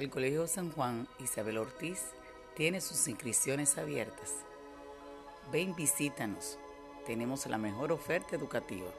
El Colegio San Juan Isabel Ortiz tiene sus inscripciones abiertas. Ven, visítanos. Tenemos la mejor oferta educativa.